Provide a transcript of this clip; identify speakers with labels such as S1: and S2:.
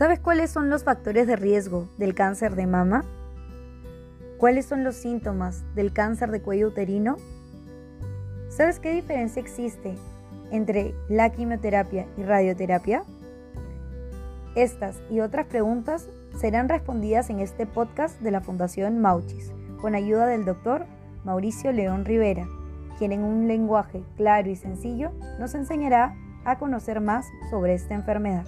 S1: ¿Sabes cuáles son los factores de riesgo del cáncer de mama? ¿Cuáles son los síntomas del cáncer de cuello uterino? ¿Sabes qué diferencia existe entre la quimioterapia y radioterapia? Estas y otras preguntas serán respondidas en este podcast de la Fundación Mauchis, con ayuda del doctor Mauricio León Rivera, quien en un lenguaje claro y sencillo nos enseñará a conocer más sobre esta enfermedad.